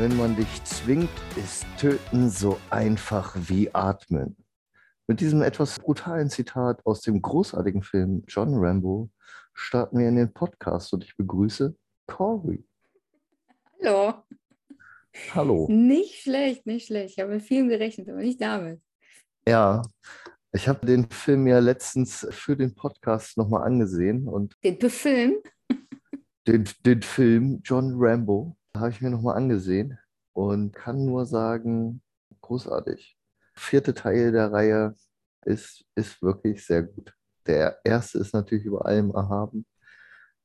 Wenn man dich zwingt, ist Töten so einfach wie Atmen. Mit diesem etwas brutalen Zitat aus dem großartigen Film John Rambo starten wir in den Podcast und ich begrüße Corey. Hallo. Hallo. Nicht schlecht, nicht schlecht. Ich habe mit vielem gerechnet, aber nicht damit. Ja, ich habe den Film ja letztens für den Podcast nochmal angesehen und Den Film? den, den Film John Rambo habe ich mir nochmal angesehen und kann nur sagen, großartig. Vierte Teil der Reihe ist, ist wirklich sehr gut. Der erste ist natürlich über allem erhaben,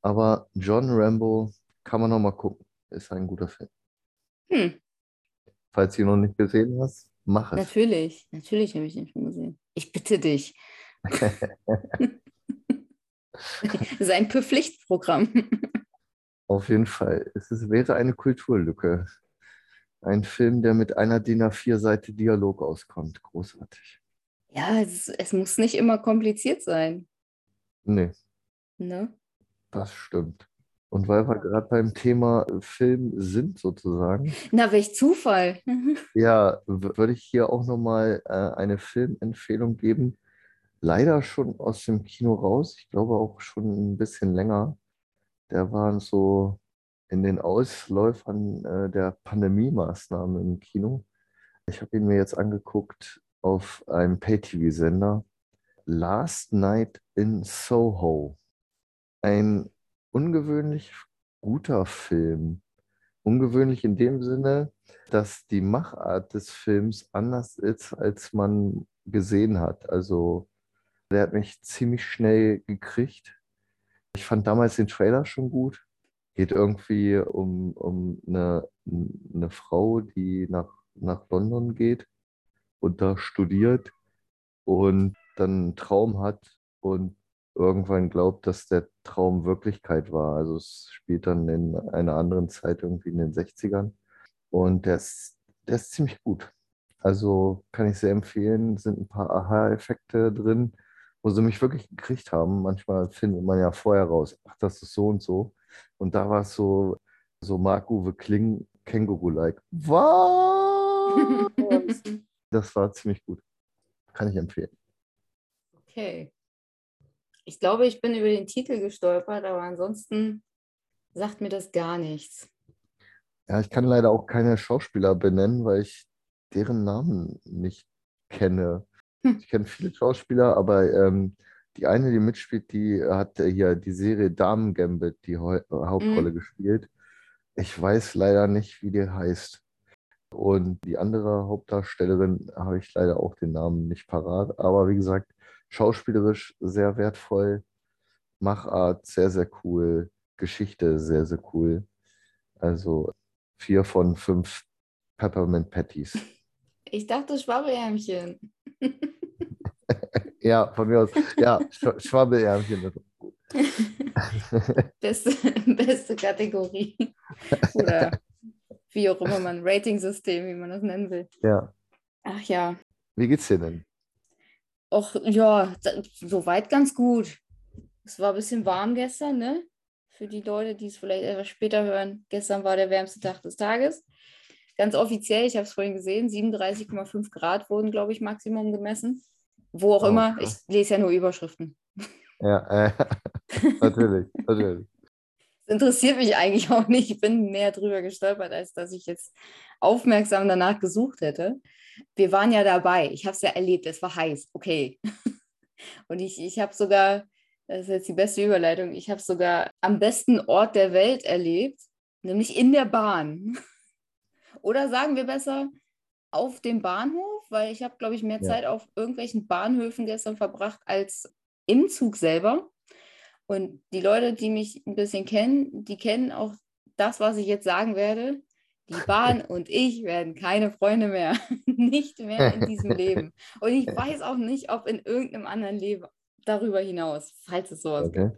aber John Rambo kann man nochmal gucken. Ist ein guter Film. Hm, Falls du ihn noch nicht gesehen hast, mach es. natürlich. Natürlich habe ich den schon gesehen. Ich bitte dich. Das ist ein Pflichtprogramm. Auf jeden Fall. Es ist, wäre eine Kulturlücke. Ein Film, der mit einer DIN A4-Seite Dialog auskommt. Großartig. Ja, es, es muss nicht immer kompliziert sein. Nee, Ne? das stimmt. Und weil wir gerade beim Thema Film sind, sozusagen, Na, welch Zufall. ja, würde ich hier auch nochmal äh, eine Filmempfehlung geben. Leider schon aus dem Kino raus. Ich glaube auch schon ein bisschen länger. Der war so in den Ausläufern äh, der Pandemie-Maßnahmen im Kino. Ich habe ihn mir jetzt angeguckt auf einem Pay-TV-Sender. Last Night in Soho. Ein ungewöhnlich guter Film. Ungewöhnlich in dem Sinne, dass die Machart des Films anders ist, als man gesehen hat. Also der hat mich ziemlich schnell gekriegt. Ich fand damals den Trailer schon gut. Geht irgendwie um, um eine, eine Frau, die nach, nach London geht und da studiert und dann einen Traum hat und irgendwann glaubt, dass der Traum Wirklichkeit war. Also es spielt dann in einer anderen Zeit irgendwie in den 60ern. Und der ist, der ist ziemlich gut. Also kann ich sehr empfehlen. Sind ein paar Aha-Effekte drin, wo sie mich wirklich gekriegt haben. Manchmal findet man ja vorher raus, ach, das ist so und so. Und da war es so, so Marc-Uwe Kling, Känguru-like. Was? Das war ziemlich gut. Kann ich empfehlen. Okay. Ich glaube, ich bin über den Titel gestolpert, aber ansonsten sagt mir das gar nichts. Ja, ich kann leider auch keine Schauspieler benennen, weil ich deren Namen nicht kenne. Ich kenne viele Schauspieler, aber ähm, die eine, die mitspielt, die hat äh, hier die Serie Damen Gambit die Hau- Hauptrolle gespielt. Ich weiß leider nicht, wie die heißt. Und die andere Hauptdarstellerin habe ich leider auch den Namen nicht parat. Aber wie gesagt, schauspielerisch sehr wertvoll, Machart sehr, sehr cool, Geschichte sehr, sehr cool. Also vier von fünf Peppermint Patties. Ich dachte Schwabbelärmchen. Ja, von mir aus. Ja, Sch Schwabbelärmchen. Beste, beste Kategorie. Oder wie auch immer man, Rating-System, wie man das nennen will. Ja. Ach ja. Wie geht's dir denn? Och, ja, soweit ganz gut. Es war ein bisschen warm gestern, ne? Für die Leute, die es vielleicht etwas später hören. Gestern war der wärmste Tag des Tages. Ganz offiziell, ich habe es vorhin gesehen, 37,5 Grad wurden, glaube ich, Maximum gemessen. Wo auch Oh, immer. krass. Ich lese ja nur Überschriften. Ja, äh, natürlich, natürlich. Das interessiert mich eigentlich auch nicht. Ich bin mehr drüber gestolpert, als dass ich jetzt aufmerksam danach gesucht hätte. Wir waren ja dabei. Ich habe es ja erlebt. Es war heiß. Okay. Und ich, ich habe sogar, das ist jetzt die beste Überleitung, ich habe sogar am besten Ort der Welt erlebt, nämlich in der Bahn. Oder sagen wir besser, auf dem Bahnhof, weil ich habe, glaube ich, mehr Ja. Zeit auf irgendwelchen Bahnhöfen gestern verbracht als im Zug selber. Und die Leute, die mich ein bisschen kennen, die kennen auch das, was ich jetzt sagen werde. Die Bahn und ich werden keine Freunde mehr. nicht mehr in diesem Leben. Und ich weiß auch nicht, ob in irgendeinem anderen Leben darüber hinaus, falls es sowas gibt. Okay.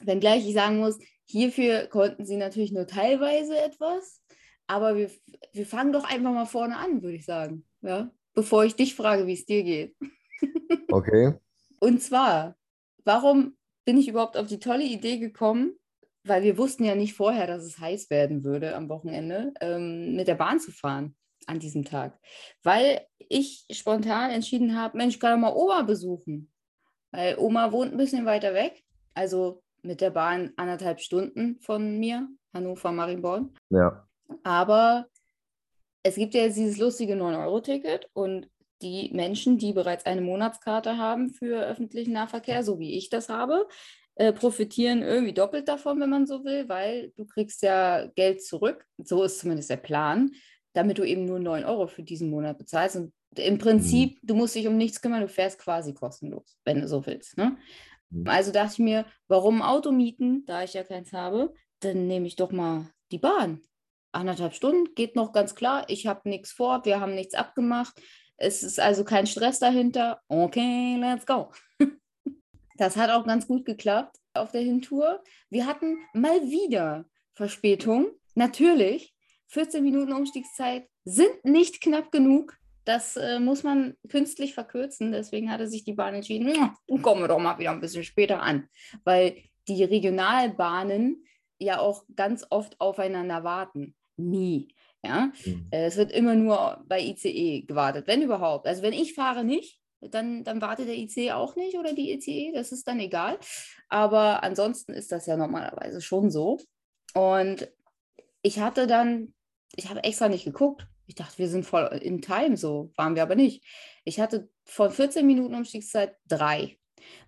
Wenngleich ich sagen muss, hierfür konnten sie natürlich nur teilweise etwas, aber wir, wir fangen doch einfach mal vorne an, würde ich sagen. Ja? Bevor ich dich frage, wie es dir geht. Okay. Und zwar, warum bin ich überhaupt auf die tolle Idee gekommen, weil wir wussten ja nicht vorher, dass es heiß werden würde am Wochenende, ähm, mit der Bahn zu fahren an diesem Tag. Weil ich spontan entschieden habe, Mensch, ich kann doch mal Oma besuchen. Weil Oma wohnt ein bisschen weiter weg, also mit der Bahn anderthalb Stunden von mir, Hannover, Marienborn. Ja. Aber es gibt ja jetzt dieses lustige 9-Euro-Ticket und die Menschen, die bereits eine Monatskarte haben für öffentlichen Nahverkehr, so wie ich das habe, äh, profitieren irgendwie doppelt davon, wenn man so will, weil du kriegst ja Geld zurück. So ist zumindest der Plan, damit du eben nur 9 Euro für diesen Monat bezahlst. Und im Prinzip, mhm. du musst dich um nichts kümmern, du fährst quasi kostenlos, wenn du so willst. Ne? Mhm. Also dachte ich mir, warum Auto mieten, da ich ja keins habe, dann nehme ich doch mal die Bahn. Anderthalb Stunden geht noch ganz klar. Ich habe nichts vor, wir haben nichts abgemacht. Es ist also kein Stress dahinter. Okay, let's go. Das hat auch ganz gut geklappt auf der Hintour. Wir hatten mal wieder Verspätung. Natürlich, 14 Minuten Umstiegszeit sind nicht knapp genug. Das äh, muss man künstlich verkürzen. Deswegen hatte sich die Bahn entschieden, kommen wir doch mal wieder ein bisschen später an. Weil die Regionalbahnen ja auch ganz oft aufeinander warten. Nie. Ja? Mhm. Äh, es wird immer nur bei ICE gewartet, wenn überhaupt. Also wenn ich fahre nicht, dann, dann wartet der IC auch nicht oder die ICE, das ist dann egal. Aber ansonsten ist das ja normalerweise schon so. Und ich hatte dann, ich habe extra nicht geguckt. Ich dachte, wir sind voll in Time, so waren wir aber nicht. Ich hatte von 14 Minuten Umstiegszeit drei.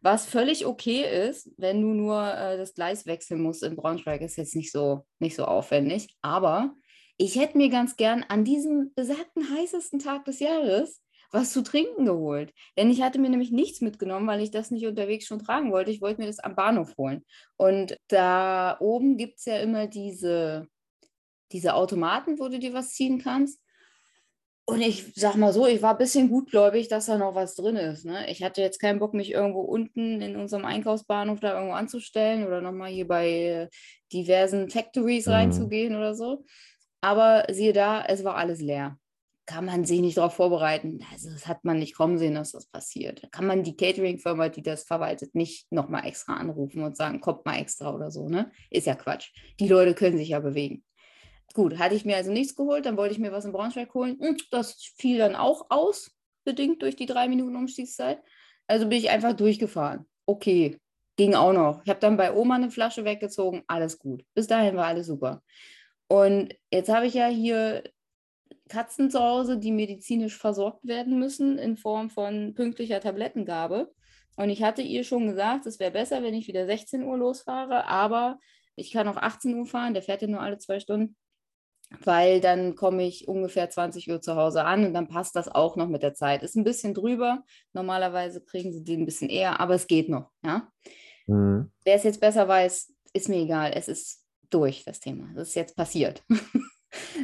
Was völlig okay ist, wenn du nur äh, das Gleis wechseln musst in Braunschweig, ist jetzt nicht so, nicht so aufwendig. Aber ich hätte mir ganz gern an diesem besagten heißesten Tag des Jahres was zu trinken geholt. Denn ich hatte mir nämlich nichts mitgenommen, weil ich das nicht unterwegs schon tragen wollte. Ich wollte mir das am Bahnhof holen. Und da oben gibt es ja immer diese, diese Automaten, wo du dir was ziehen kannst. Und ich sag mal so, ich war ein bisschen gutgläubig, dass da noch was drin ist. Ne? Ich hatte jetzt keinen Bock, mich irgendwo unten in unserem Einkaufsbahnhof da irgendwo anzustellen oder nochmal hier bei diversen Factories mhm. reinzugehen oder so. Aber siehe da, es war alles leer kann man sich nicht darauf vorbereiten. Also das hat man nicht kommen sehen, dass das passiert. Kann man die Catering-Firma, die das verwaltet, nicht nochmal extra anrufen und sagen, kommt mal extra oder so. Ne? Ist ja Quatsch. Die Leute können sich ja bewegen. Gut, hatte ich mir also nichts geholt, dann wollte ich mir was in Braunschweig holen. Hm, das fiel dann auch aus, bedingt durch die drei Minuten Umstiegszeit. Also bin ich einfach durchgefahren. Okay, ging auch noch. Ich habe dann bei Oma eine Flasche weggezogen, alles gut. Bis dahin war alles super. Und jetzt habe ich ja hier Katzen zu Hause, die medizinisch versorgt werden müssen in Form von pünktlicher Tablettengabe. Und ich hatte ihr schon gesagt, es wäre besser, wenn ich wieder 16 Uhr losfahre, aber ich kann auch 18 Uhr fahren, der fährt ja nur alle zwei Stunden, weil dann komme ich ungefähr 20 Uhr zu Hause an und dann passt das auch noch mit der Zeit. Ist ein bisschen drüber, normalerweise kriegen sie die ein bisschen eher, aber es geht noch. Ja? Mhm. Wer es jetzt besser weiß, ist mir egal, es ist durch, das Thema. Das ist jetzt passiert.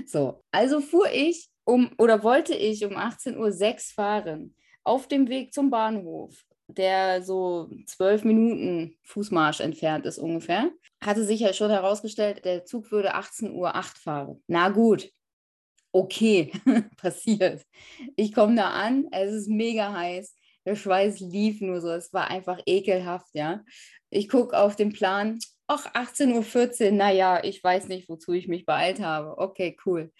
So, also fuhr ich um oder wollte ich um 18.06 Uhr fahren auf dem Weg zum Bahnhof, der so zwölf Minuten Fußmarsch entfernt ist ungefähr. Hatte sich ja schon herausgestellt, der Zug würde 18.08 Uhr fahren. Na gut, okay, passiert. Ich komme da an, es ist mega heiß. Der Schweiß lief nur so, es war einfach ekelhaft, ja. Ich gucke auf den Plan, ach, 18.14 Uhr, naja, ich weiß nicht, wozu ich mich beeilt habe. Okay, cool.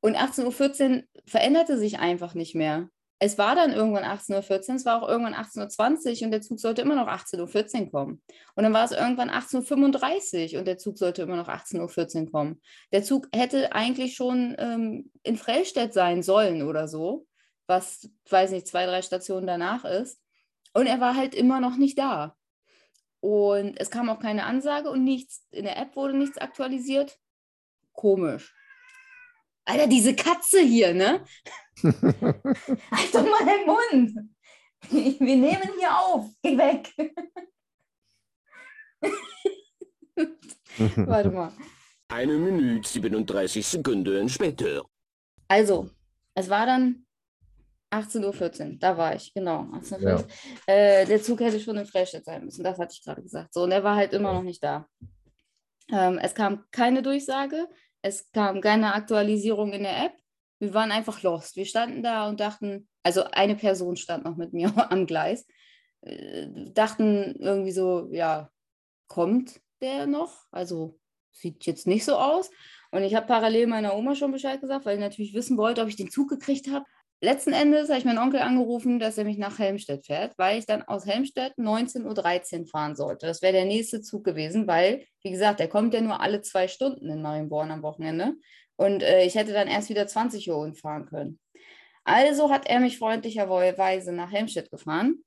Und 18.14 Uhr veränderte sich einfach nicht mehr. Es war dann irgendwann 18.14 Uhr, es war auch irgendwann 18.20 Uhr und der Zug sollte immer noch 18.14 Uhr kommen. Und dann war es irgendwann 18.35 Uhr und der Zug sollte immer noch 18.14 Uhr kommen. Der Zug hätte eigentlich schon ähm, in Frellstedt sein sollen oder so, was, weiß nicht, zwei, drei Stationen danach ist. Und er war halt immer noch nicht da. Und es kam auch keine Ansage und nichts, in der App wurde nichts aktualisiert. Komisch. Alter, diese Katze hier, ne? halt doch mal den Mund. Wir nehmen hier auf. Geh weg. Warte mal. Eine Minute 37 Sekunden später. Also, es war dann 18.14 Uhr, da war ich, genau. 18.14 ja. Äh, der Zug hätte schon in Freistadt sein müssen, das hatte ich gerade gesagt. So, und er war halt immer noch nicht da. Ähm, es kam keine Durchsage, es kam keine Aktualisierung in der App. Wir waren einfach lost. Wir standen da und dachten, also eine Person stand noch mit mir am Gleis, äh, dachten irgendwie so, ja, kommt, der noch. Also sieht jetzt nicht so aus. Und ich habe parallel meiner Oma schon Bescheid gesagt, weil ich natürlich wissen wollte, ob ich den Zug gekriegt habe. Letzten Endes habe ich meinen Onkel angerufen, dass er mich nach Helmstedt fährt, weil ich dann aus Helmstedt 19.13 Uhr fahren sollte. Das wäre der nächste Zug gewesen, weil, wie gesagt, der kommt ja nur alle zwei Stunden in Marienborn am Wochenende. Und äh, ich hätte dann erst wieder 20 Uhr fahren können. Also hat er mich freundlicherweise nach Helmstedt gefahren.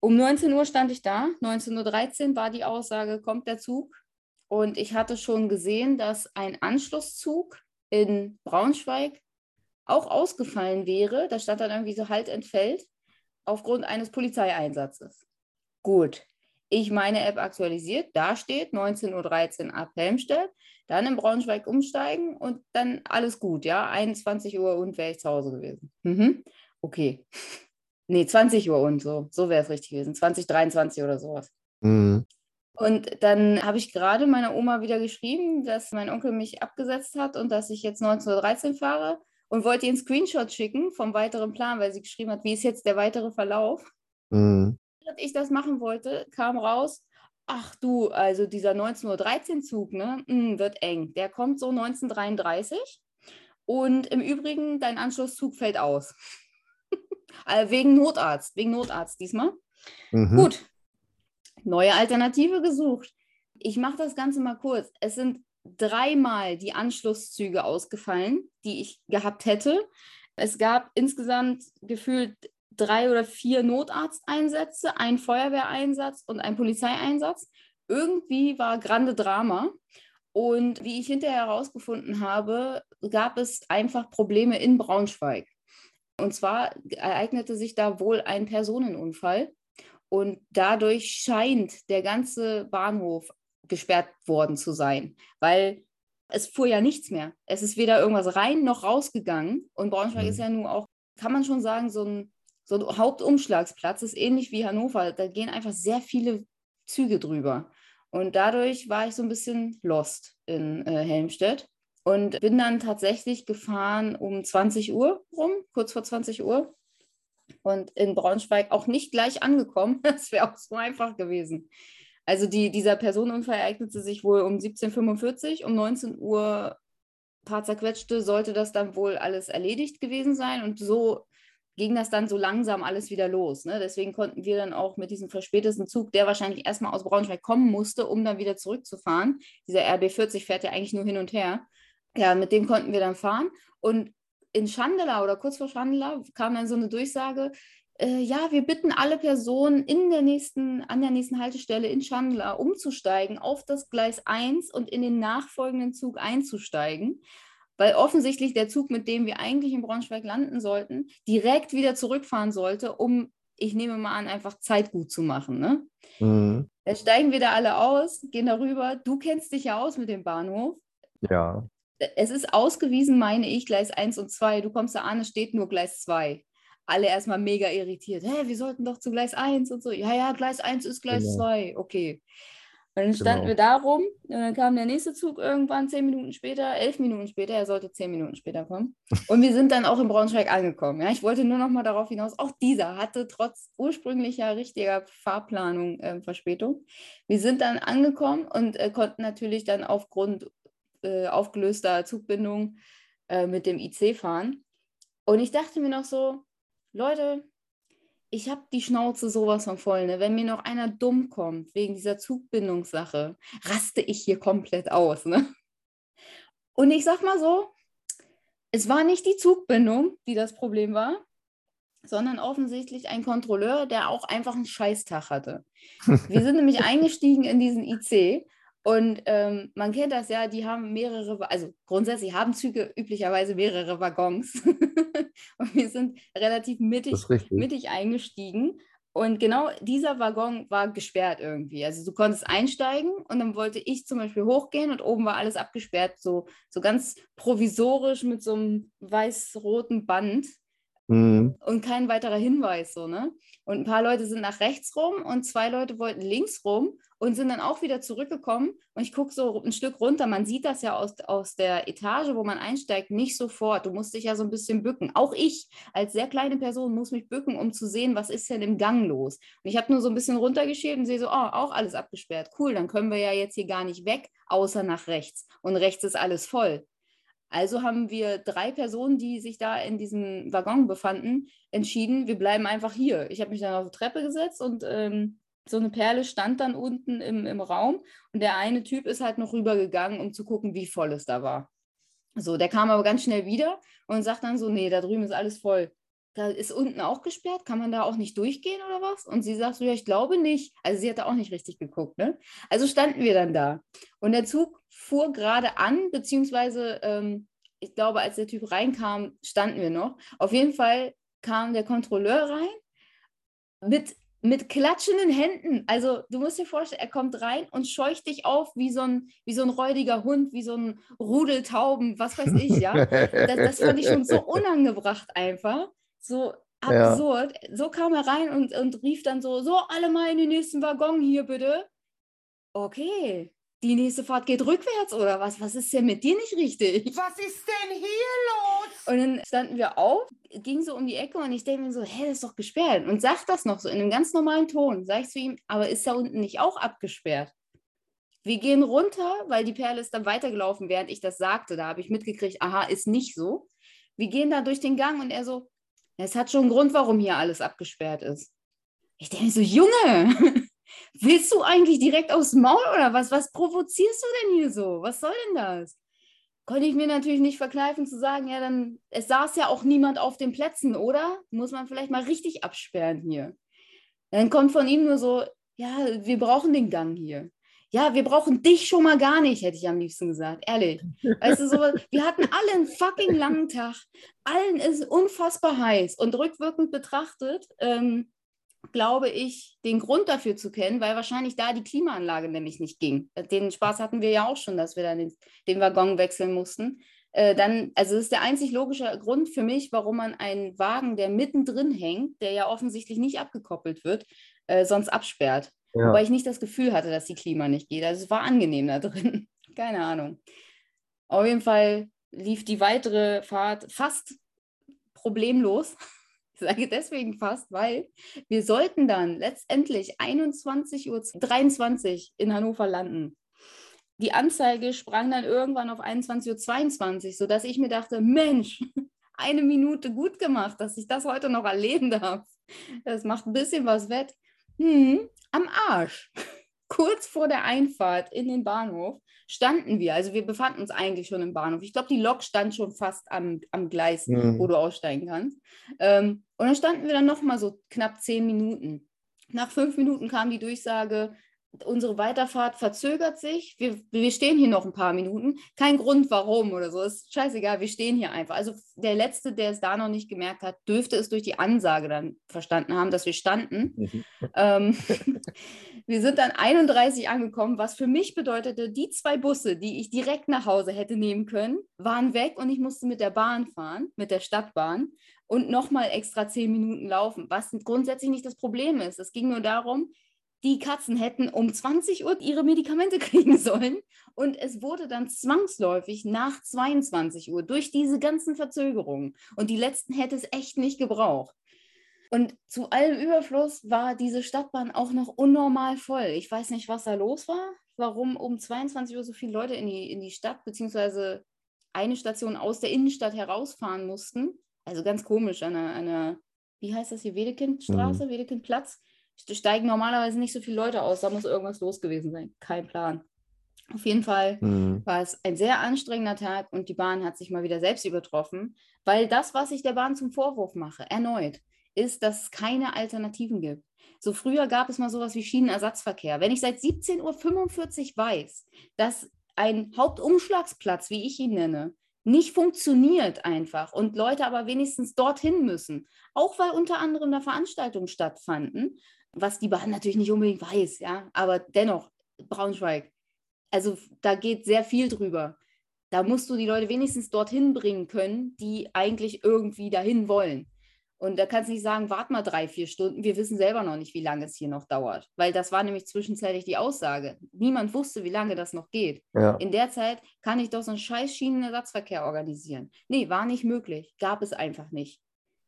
Um 19 Uhr stand ich da. 19.13 Uhr war die Aussage, kommt der Zug. Und ich hatte schon gesehen, dass ein Anschlusszug in Braunschweig auch ausgefallen wäre, da stand dann irgendwie so halt entfällt, aufgrund eines Polizeieinsatzes. Gut, ich meine App aktualisiert, da steht 19.13 Uhr ab Helmstedt, dann in Braunschweig umsteigen und dann alles gut, ja, 21 Uhr und wäre ich zu Hause gewesen. Mhm. Okay. Nee, 20 Uhr und so, so wäre es richtig gewesen, 2023 oder sowas. Mhm. Und dann habe ich gerade meiner Oma wieder geschrieben, dass mein Onkel mich abgesetzt hat und dass ich jetzt 19.13 Uhr fahre und wollte ihr einen Screenshot schicken vom weiteren Plan, weil sie geschrieben hat, wie ist jetzt der weitere Verlauf. Mhm. Während ich das machen wollte, kam raus, ach du, also dieser 19.13 Uhr Zug, ne, mh, wird eng. Der kommt so 1933 und im Übrigen, dein Anschlusszug fällt aus. also wegen Notarzt, wegen Notarzt diesmal. Mhm. Gut, neue Alternative gesucht. Ich mache das Ganze mal kurz. Es sind dreimal die Anschlusszüge ausgefallen, die ich gehabt hätte. Es gab insgesamt gefühlt drei oder vier Notarzteinsätze, ein Feuerwehreinsatz und ein Polizeieinsatz. Irgendwie war grande Drama. Und wie ich hinterher herausgefunden habe, gab es einfach Probleme in Braunschweig. Und zwar ereignete sich da wohl ein Personenunfall. Und dadurch scheint der ganze Bahnhof gesperrt worden zu sein, weil es fuhr ja nichts mehr. Es ist weder irgendwas rein noch rausgegangen. Und Braunschweig mhm. ist ja nun auch, kann man schon sagen, so ein, so ein Hauptumschlagsplatz, ist ähnlich wie Hannover. Da gehen einfach sehr viele Züge drüber. Und dadurch war ich so ein bisschen lost in äh, Helmstedt und bin dann tatsächlich gefahren um 20 Uhr rum, kurz vor 20 Uhr. Und in Braunschweig auch nicht gleich angekommen. Das wäre auch so einfach gewesen. Also die, dieser Personenunfall ereignete sich wohl um 17.45 um 19 Uhr paar zerquetschte, sollte das dann wohl alles erledigt gewesen sein. Und so ging das dann so langsam alles wieder los. Ne? Deswegen konnten wir dann auch mit diesem verspäteten Zug, der wahrscheinlich erstmal aus Braunschweig kommen musste, um dann wieder zurückzufahren. Dieser RB40 fährt ja eigentlich nur hin und her. Ja, mit dem konnten wir dann fahren. Und in Schandela oder kurz vor Schandela kam dann so eine Durchsage, äh, ja, wir bitten alle Personen in der nächsten, an der nächsten Haltestelle in Chandler umzusteigen auf das Gleis 1 und in den nachfolgenden Zug einzusteigen, weil offensichtlich der Zug, mit dem wir eigentlich in Braunschweig landen sollten, direkt wieder zurückfahren sollte, um, ich nehme mal an, einfach Zeit gut zu machen. Ne? Mhm. Dann steigen wir da alle aus, gehen darüber. Du kennst dich ja aus mit dem Bahnhof. Ja. Es ist ausgewiesen, meine ich, Gleis 1 und 2. Du kommst da an, es steht nur Gleis 2 alle erstmal mega irritiert. Hä, wir sollten doch zu Gleis 1 und so. Ja, ja, Gleis 1 ist Gleis genau. 2. Okay. Und dann standen genau. wir da rum und dann kam der nächste Zug irgendwann zehn Minuten später, elf Minuten später, er sollte zehn Minuten später kommen. Und wir sind dann auch in Braunschweig angekommen. Ja, ich wollte nur noch mal darauf hinaus, auch dieser hatte trotz ursprünglicher richtiger Fahrplanung äh, Verspätung. Wir sind dann angekommen und äh, konnten natürlich dann aufgrund äh, aufgelöster Zugbindung äh, mit dem IC fahren. Und ich dachte mir noch so, Leute, ich habe die Schnauze sowas von voll. Ne? Wenn mir noch einer dumm kommt wegen dieser Zugbindungssache, raste ich hier komplett aus. Ne? Und ich sag mal so, es war nicht die Zugbindung, die das Problem war, sondern offensichtlich ein Kontrolleur, der auch einfach einen Scheißtag hatte. Wir sind nämlich eingestiegen in diesen IC und ähm, man kennt das ja, die haben mehrere, also grundsätzlich haben Züge üblicherweise mehrere Waggons. und wir sind relativ mittig, mittig eingestiegen. Und genau dieser Waggon war gesperrt irgendwie. Also du konntest einsteigen und dann wollte ich zum Beispiel hochgehen und oben war alles abgesperrt, so, so ganz provisorisch mit so einem weiß-roten Band. Mhm. und kein weiterer Hinweis so, ne? Und ein paar Leute sind nach rechts rum und zwei Leute wollten links rum und sind dann auch wieder zurückgekommen. Und ich gucke so ein Stück runter. Man sieht das ja aus, aus der Etage, wo man einsteigt, nicht sofort. Du musst dich ja so ein bisschen bücken. Auch ich als sehr kleine Person muss mich bücken, um zu sehen, was ist denn im Gang los. Und ich habe nur so ein bisschen runtergeschielt und sehe so, oh, auch alles abgesperrt. Cool, dann können wir ja jetzt hier gar nicht weg, außer nach rechts. Und rechts ist alles voll. Also haben wir drei Personen, die sich da in diesem Waggon befanden, entschieden, wir bleiben einfach hier. Ich habe mich dann auf die Treppe gesetzt und ähm, so eine Perle stand dann unten im, im Raum und der eine Typ ist halt noch rübergegangen, um zu gucken, wie voll es da war. So, der kam aber ganz schnell wieder und sagt dann so, nee, da drüben ist alles voll. Da ist unten auch gesperrt, kann man da auch nicht durchgehen oder was? Und sie sagt so, ja, ich glaube nicht. Also sie hat da auch nicht richtig geguckt, ne? Also standen wir dann da. Und der Zug fuhr gerade an, beziehungsweise ähm, ich glaube, als der Typ reinkam, standen wir noch. Auf jeden Fall kam der Kontrolleur rein mit, mit klatschenden Händen. Also du musst dir vorstellen, er kommt rein und scheucht dich auf wie so ein, wie so ein räudiger Hund, wie so ein Rudel Tauben, was weiß ich, ja. Das, das fand ich schon so unangebracht einfach. So absurd. Ja. So kam er rein und, und rief dann so, so, alle mal in den nächsten Waggon hier bitte. Okay, die nächste Fahrt geht rückwärts oder was? Was ist denn mit dir nicht richtig? Was ist denn hier los? Und dann standen wir auf, ging so um die Ecke und ich denke mir so, hä, das ist doch gesperrt. Und sag das noch so in einem ganz normalen Ton. Sag ich zu ihm, aber ist da unten nicht auch abgesperrt? Wir gehen runter, weil die Perle ist dann weitergelaufen, während ich das sagte. Da habe ich mitgekriegt, aha, ist nicht so. Wir gehen da durch den Gang und er so, es hat schon einen Grund, warum hier alles abgesperrt ist. Ich denke so, Junge, Willst du eigentlich direkt aufs Maul oder was? Was provozierst du denn hier so? Was soll denn das? Konnte ich mir natürlich nicht verkneifen zu sagen, ja, dann, es saß ja auch niemand auf den Plätzen, oder? Muss man vielleicht mal richtig absperren hier. Dann kommt von ihm nur so, ja, wir brauchen den Gang hier. Ja, wir brauchen dich schon mal gar nicht, hätte ich am liebsten gesagt. Ehrlich. Weißt du, so, wir hatten alle einen fucking langen Tag. Allen ist unfassbar heiß. Und rückwirkend betrachtet, ähm, glaube ich, den Grund dafür zu kennen, weil wahrscheinlich da die Klimaanlage nämlich nicht ging. Den Spaß hatten wir ja auch schon, dass wir dann den, den Waggon wechseln mussten. Äh, dann, also das ist der einzig logische Grund für mich, warum man einen Wagen, der mittendrin hängt, der ja offensichtlich nicht abgekoppelt wird, äh, sonst absperrt. Ja. Wobei ich nicht das Gefühl hatte, dass die Klima nicht geht. Also es war angenehm da drin. Keine Ahnung. Auf jeden Fall lief die weitere Fahrt fast problemlos. Ich sage deswegen fast, weil wir sollten dann letztendlich 21.23 Uhr in Hannover landen. Die Anzeige sprang dann irgendwann auf 21.22 Uhr, sodass ich mir dachte, Mensch, eine Minute gut gemacht, dass ich das heute noch erleben darf. Das macht ein bisschen was wett. Hm, am Arsch. Kurz vor der Einfahrt in den Bahnhof standen wir, also wir befanden uns eigentlich schon im Bahnhof. Ich glaube, die Lok stand schon fast am, am Gleis, mhm. wo du aussteigen kannst. Ähm, und dann standen wir dann noch mal so knapp zehn Minuten. Nach fünf Minuten kam die Durchsage, unsere Weiterfahrt verzögert sich. Wir, wir stehen hier noch ein paar Minuten. Kein Grund, warum oder so. Ist scheißegal, wir stehen hier einfach. Also der Letzte, der es da noch nicht gemerkt hat, dürfte es durch die Ansage dann verstanden haben, dass wir standen. Mhm. Ähm, wir sind dann 31 angekommen, was für mich bedeutete, die zwei Busse, die ich direkt nach Hause hätte nehmen können, waren weg und ich musste mit der Bahn fahren, mit der Stadtbahn und nochmal extra zehn Minuten laufen, was grundsätzlich nicht das Problem ist. Es ging nur darum, die Katzen hätten um 20 Uhr ihre Medikamente kriegen sollen und es wurde dann zwangsläufig nach 22 Uhr durch diese ganzen Verzögerungen und die letzten hätte es echt nicht gebraucht. Und zu allem Überfluss war diese Stadtbahn auch noch unnormal voll. Ich weiß nicht, was da los war, warum um 22 Uhr so viele Leute in die, in die Stadt beziehungsweise eine Station aus der Innenstadt herausfahren mussten. Also ganz komisch an einer, einer wie heißt das hier, Wedekindstraße, mhm. Wedekindplatz steigen normalerweise nicht so viele Leute aus. Da muss irgendwas los gewesen sein. Kein Plan. Auf jeden Fall mhm. war es ein sehr anstrengender Tag und die Bahn hat sich mal wieder selbst übertroffen, weil das, was ich der Bahn zum Vorwurf mache, erneut, ist, dass es keine Alternativen gibt. So früher gab es mal sowas wie Schienenersatzverkehr. Wenn ich seit 17.45 Uhr weiß, dass ein Hauptumschlagsplatz, wie ich ihn nenne, nicht funktioniert einfach und Leute aber wenigstens dorthin müssen, auch weil unter anderem da Veranstaltungen stattfanden, was die Bahn natürlich nicht unbedingt weiß, ja, aber dennoch, Braunschweig, also da geht sehr viel drüber. Da musst du die Leute wenigstens dorthin bringen können, die eigentlich irgendwie dahin wollen. Und da kannst du nicht sagen, wart mal drei, vier Stunden. Wir wissen selber noch nicht, wie lange es hier noch dauert. Weil das war nämlich zwischenzeitlich die Aussage. Niemand wusste, wie lange das noch geht. Ja, In der Zeit kann ich doch so einen scheiß Schienenersatzverkehr organisieren. Nee, war nicht möglich. Gab es einfach nicht.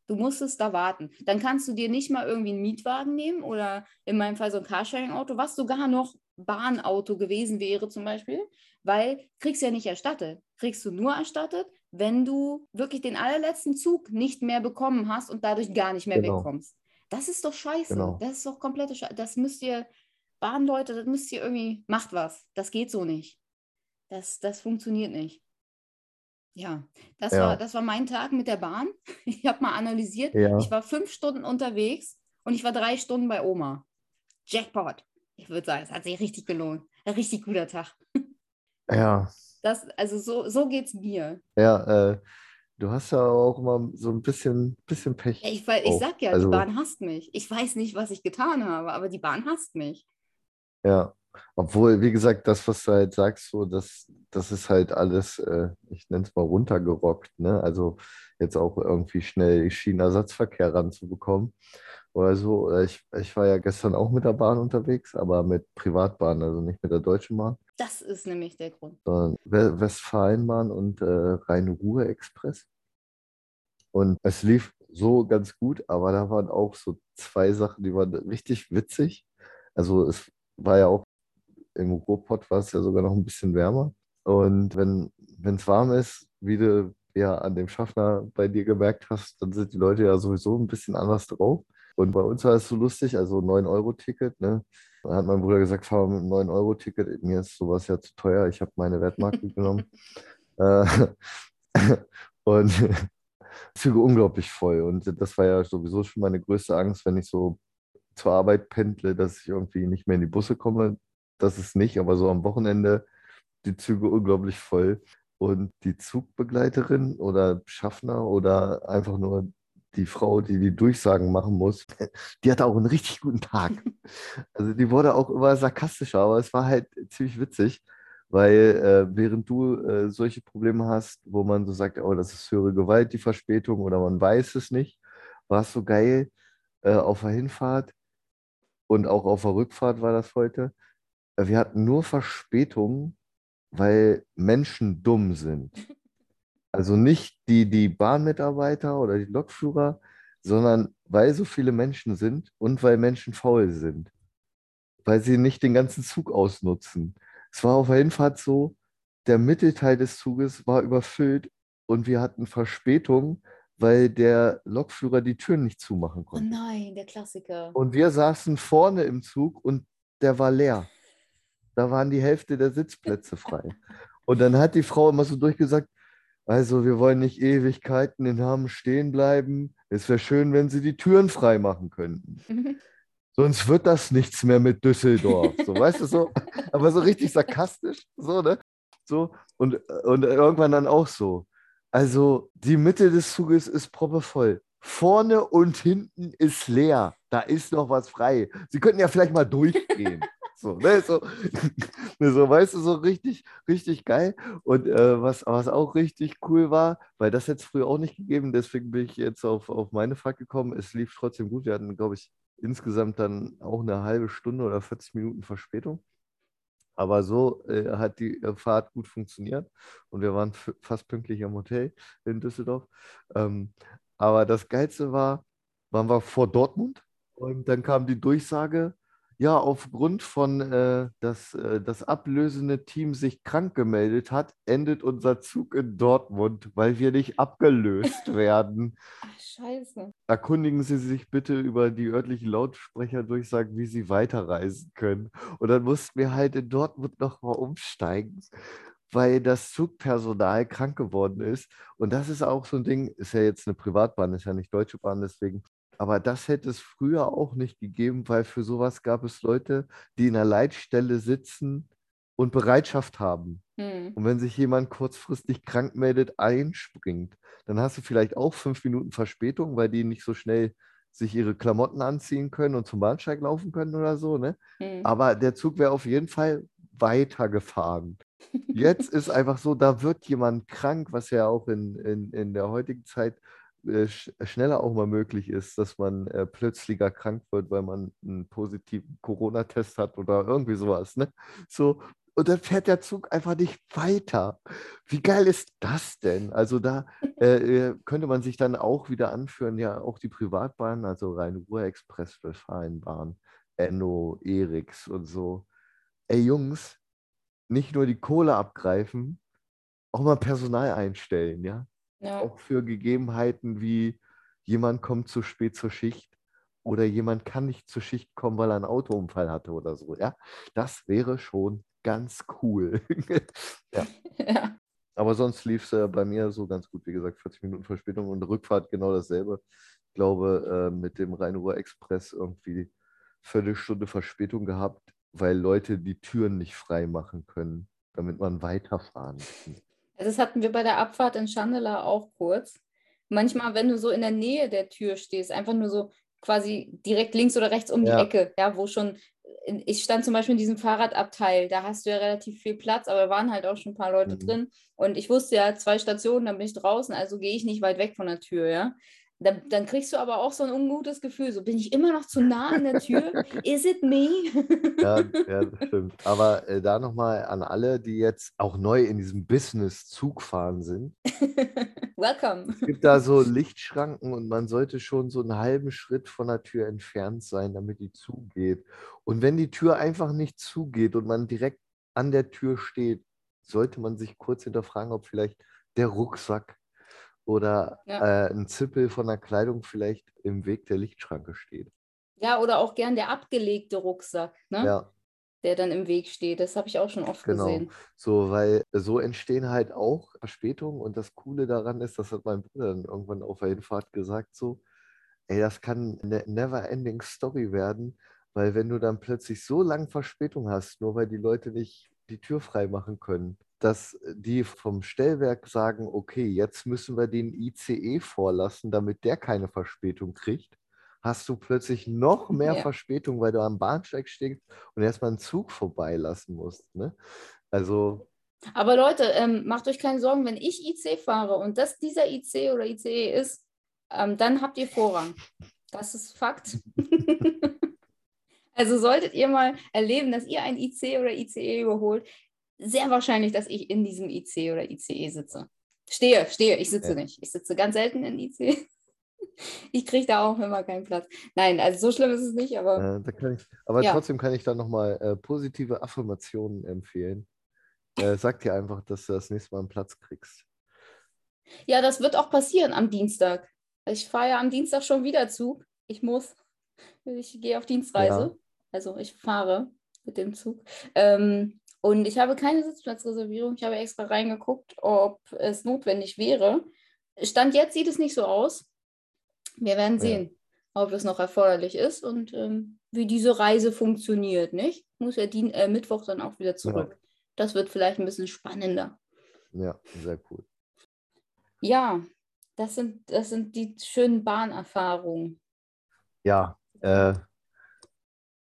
Du musstest da warten. Dann kannst du dir nicht mal irgendwie einen Mietwagen nehmen oder in meinem Fall so ein Carsharing-Auto, was sogar noch Bahnauto gewesen wäre zum Beispiel, weil kriegst du ja nicht erstattet. Kriegst du nur erstattet, wenn du wirklich den allerletzten Zug nicht mehr bekommen hast und dadurch gar nicht mehr Genau. wegkommst. Das ist doch scheiße. Genau. Das ist doch komplette Scheiße. Das müsst ihr, Bahnleute, das müsst ihr irgendwie, macht was. Das geht so nicht. Das, das funktioniert nicht. Ja, das, Ja. War, das war mein Tag mit der Bahn. Ich habe mal analysiert. Ja. Ich war fünf Stunden unterwegs und ich war drei Stunden bei Oma. Jackpot. Ich würde sagen, es hat sich richtig gelohnt. Ein richtig guter Tag. ja, Das, also so, so geht es mir. ja. Äh, du hast ja auch immer so ein bisschen, bisschen Pech. Ich, weil, ich sag ja, Also- die Bahn hasst mich. Ich weiß nicht, was ich getan habe, aber die Bahn hasst mich. Ja, obwohl, wie gesagt, das, was du halt sagst, so, das, das ist halt alles, äh, ich nenne es mal runtergerockt, ne? Also jetzt auch irgendwie schnell Schienenersatzverkehr ranzubekommen oder so. Äh, Ich, ich war ja gestern auch mit der Bahn unterwegs, aber mit Privatbahn, also nicht mit der Deutschen Bahn, Das ist nämlich der Grund. sondern We- Westfalenbahn und äh, Rhein-Ruhr-Express. Und es lief so ganz gut, aber da waren auch so zwei Sachen, die waren richtig witzig. Also es war ja auch im Ruhrpott war es ja sogar noch ein bisschen wärmer. Und wenn es warm ist, wie du ja an dem Schaffner bei dir gemerkt hast, dann sind die Leute ja sowieso ein bisschen anders drauf. Und bei uns war es so lustig, also 9-Euro-Ticket, ne? Da hat mein Bruder gesagt, fahr mal mit einem 9-Euro-Ticket. Mir ist sowas ja zu teuer. Ich habe meine Wertmarke genommen. Äh, und Züge unglaublich voll. Und das war ja sowieso schon meine größte Angst, wenn ich so zur Arbeit pendle, dass ich irgendwie nicht mehr in die Busse komme. Das ist nicht, aber so am Wochenende die Züge unglaublich voll. Und die Zugbegleiterin oder Schaffner oder einfach nur die Frau, die die Durchsagen machen muss, die hatte auch einen richtig guten Tag. Also die wurde auch immer sarkastischer, aber es war halt ziemlich witzig, weil äh, während du äh, solche Probleme hast, wo man so sagt, oh, das ist höhere Gewalt, die Verspätung oder man weiß es nicht, war es so geil äh, auf der Hinfahrt und auch auf der Rückfahrt war das heute. Äh, Wir hatten nur Verspätungen, weil Menschen dumm sind. Also nicht die, die Bahnmitarbeiter oder die Lokführer, sondern weil so viele Menschen sind und weil Menschen faul sind. Weil sie nicht den ganzen Zug ausnutzen. Es war auf der Hinfahrt so, der Mittelteil des Zuges war überfüllt und wir hatten Verspätung, weil der Lokführer die Türen nicht zumachen Oh konnte. nein, der Klassiker. Und wir saßen vorne im Zug und der war leer. Da waren die Hälfte der Sitzplätze frei. Und dann hat die Frau immer so durchgesagt, also wir wollen nicht Ewigkeiten in Hamm stehen bleiben. Es wäre schön, wenn Sie die Türen frei machen könnten. Sonst wird das nichts mehr mit Düsseldorf. So, weißt du so? Aber so richtig sarkastisch, so, ne? So, und, und irgendwann dann auch so. Also die Mitte des Zuges ist proppevoll. Vorne und hinten ist leer. Da ist noch was frei. Sie könnten ja vielleicht mal durchgehen. So, ne, so, ne, so, weißt du, so richtig, richtig geil. Und äh, was, was auch richtig cool war, weil das es früher auch nicht gegeben, deswegen bin ich jetzt auf, auf meine Fahrt gekommen. Es lief trotzdem gut. Wir hatten, glaube ich, insgesamt dann auch eine halbe Stunde oder 40 Minuten Verspätung. Aber so äh, hat die äh, Fahrt gut funktioniert und wir waren fast pünktlich am Hotel in Düsseldorf. Ähm, aber das Geilste war, waren wir vor Dortmund und dann kam die Durchsage, ja, aufgrund von, äh, dass äh, das ablösende Team sich krank gemeldet hat, endet unser Zug in Dortmund, weil wir nicht abgelöst werden. Ach, scheiße. Erkundigen Sie sich bitte über die örtlichen Lautsprecherdurchsagen, wie Sie weiterreisen können. Und dann mussten wir halt in Dortmund nochmal umsteigen, weil das Zugpersonal krank geworden ist. Und das ist auch so ein Ding, ist ja jetzt eine Privatbahn, ist ja nicht Deutsche Bahn, deswegen. Aber das hätte es früher auch nicht gegeben, weil für sowas gab es Leute, die in der Leitstelle sitzen und Bereitschaft haben. Hm. Und wenn sich jemand kurzfristig krank meldet, einspringt, dann hast du vielleicht auch fünf Minuten Verspätung, weil die nicht so schnell sich ihre Klamotten anziehen können und zum Bahnsteig laufen können oder so. Ne? Hm. Aber der Zug wäre auf jeden Fall weitergefahren. Jetzt ist einfach so, da wird jemand krank, was ja auch in, in, in der heutigen Zeit schneller auch mal möglich ist, dass man äh, plötzlicher krank wird, weil man einen positiven Corona-Test hat oder irgendwie sowas. Ne? So, und dann fährt der Zug einfach nicht weiter. Wie geil ist das denn? Also da äh, äh könnte man sich dann auch wieder anführen, ja, auch die Privatbahnen, also Rhein-Ruhr-Express, Westfalenbahn, Enno, Eriks und so. Ey Jungs, nicht nur die Kohle abgreifen, auch mal Personal einstellen, ja. Ja. Auch für Gegebenheiten wie jemand kommt zu spät zur Schicht oder jemand kann nicht zur Schicht kommen, weil er einen Autounfall hatte oder so, ja. Das wäre schon ganz cool. ja. Ja. Aber sonst lief es äh, bei mir so ganz gut, wie gesagt, 40 Minuten Verspätung und Rückfahrt genau dasselbe. Ich glaube, äh, mit dem Rhein-Ruhr-Express irgendwie Viertelstunde Verspätung gehabt, weil Leute die Türen nicht frei machen können, damit man weiterfahren kann. Also Das hatten wir bei der Abfahrt in Schandela auch kurz. Manchmal, wenn du so in der Nähe der Tür stehst, einfach nur so quasi direkt links oder rechts um Ja. die Ecke, ja, wo schon, ich stand zum Beispiel in diesem Fahrradabteil, da hast du ja relativ viel Platz, aber da waren halt auch schon ein paar Leute Mhm. drin. Und ich wusste ja, zwei Stationen, dann bin ich draußen, also gehe ich nicht weit weg von der Tür, ja. Dann, dann kriegst du aber auch so ein ungutes Gefühl, so bin ich immer noch zu nah an der Tür? Is it me? Ja, ja, das stimmt. Aber äh, da nochmal an alle, die jetzt auch neu in diesem Business Zugfahren sind. Welcome. Es gibt da so Lichtschranken und man sollte schon so einen halben Schritt von der Tür entfernt sein, damit die zugeht. Und wenn die Tür einfach nicht zugeht und man direkt an der Tür steht, sollte man sich kurz hinterfragen, ob vielleicht der Rucksack oder Ja. äh, ein Zippel von der Kleidung vielleicht im Weg der Lichtschranke steht. Ja, oder auch gern der abgelegte Rucksack, ne? Ja, der dann im Weg steht. Das habe ich auch schon oft Genau. gesehen. so, weil so entstehen halt auch Verspätungen und das Coole daran ist, das hat mein Bruder dann irgendwann auf der Hinfahrt gesagt, so, ey, das kann eine never-ending Story werden, weil wenn du dann plötzlich so lange Verspätung hast, nur weil die Leute nicht die Tür frei machen können, dass die vom Stellwerk sagen, okay, jetzt müssen wir den ICE vorlassen, damit der keine Verspätung kriegt, hast du plötzlich noch mehr Ja. Verspätung, weil du am Bahnsteig stehst und erstmal einen Zug vorbeilassen musst. Ne? Also, Aber Leute, ähm, macht euch keine Sorgen, wenn ich IC fahre und das dieser IC oder ICE ist, ähm, dann habt ihr Vorrang. Das ist Fakt. also solltet ihr mal erleben, dass ihr ein IC oder ICE überholt, sehr wahrscheinlich, dass ich in diesem IC oder ICE sitze. Stehe, stehe, ich sitze Ja. nicht. Ich sitze ganz selten in IC. Ich kriege da auch immer keinen Platz. Nein, also so schlimm ist es nicht, aber äh, kann ich, aber Ja. trotzdem kann ich da nochmal äh, positive Affirmationen empfehlen. Äh, sag dir einfach, dass du das nächste Mal einen Platz kriegst. Ja, das wird auch passieren am Dienstag. Ich fahre ja am Dienstag schon wieder Zug. Ich muss. Ich gehe auf Dienstreise. Ja. Also ich fahre mit dem Zug. Ähm, und ich habe keine Sitzplatzreservierung. Ich habe extra reingeguckt, ob es notwendig wäre. Stand jetzt sieht es nicht so aus. Wir werden Ja. sehen, ob es noch erforderlich ist und ähm, wie diese Reise funktioniert, nicht? Muss ja Dien äh, Mittwoch dann auch wieder zurück. Das wird vielleicht ein bisschen spannender. Ja, sehr cool. Ja, das sind, das sind die schönen Bahnerfahrungen. Ja, äh,